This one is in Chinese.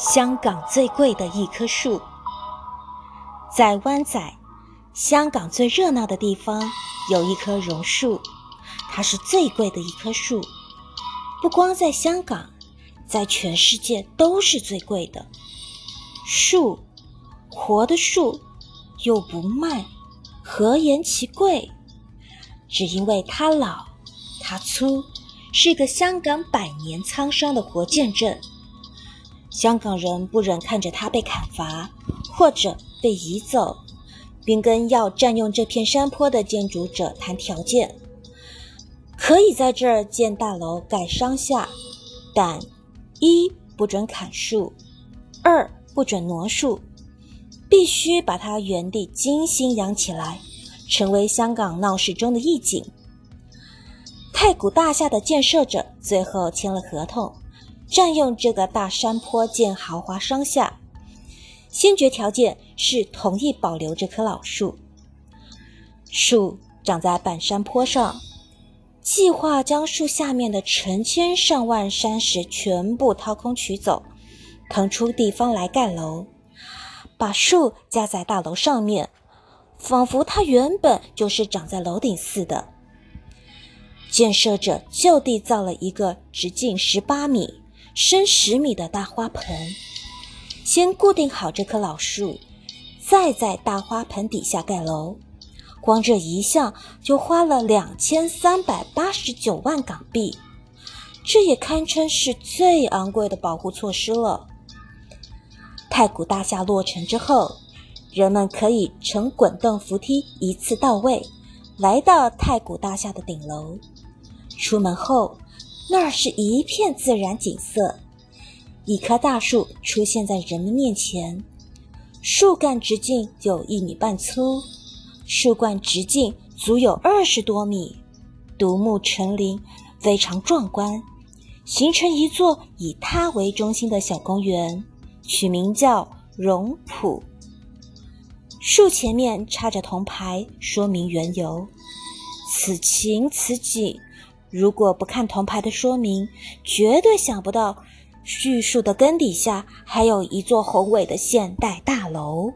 香港最贵的一棵树，在湾仔，香港最热闹的地方有一棵榕树，它是最贵的一棵树。不光在香港，在全世界都是最贵的树。活的树又不卖，何言其贵？只因为它老，它粗，是个香港百年沧桑的活见证。香港人不忍看着它被砍伐，或者被移走，并跟要占用这片山坡的建筑者谈条件：可以在这儿建大楼、盖商厦，但一不准砍树，二不准挪树，必须把它原地精心养起来，成为香港闹市中的一景。太古大厦的建设者最后签了合同。占用这个大山坡建豪华商厦，先决条件是同意保留这棵老树。树长在半山坡上，计划将树下面的成千上万山石全部掏空取走，腾出地方来盖楼，把树架在大楼上面，仿佛它原本就是长在楼顶似的。建设者就地造了一个直径十八米。深十米的大花盆，先固定好这棵老树，再在大花盆底下盖楼。光这一项就花了两千三百八十九万港币，这也堪称是最昂贵的保护措施了。太古大厦落成之后，人们可以乘滚动扶梯一次到位，来到太古大厦的顶楼。出门后。那是一片自然景色，一棵大树出现在人们面前，树干直径有一米半粗，树冠直径足有二十多米，独木成林，非常壮观，形成一座以它为中心的小公园，取名叫榕浦。树前面插着铜牌，说明缘由，此情此景。如果不看铜牌的说明，绝对想不到，巨树的根底下还有一座宏伟的现代大楼。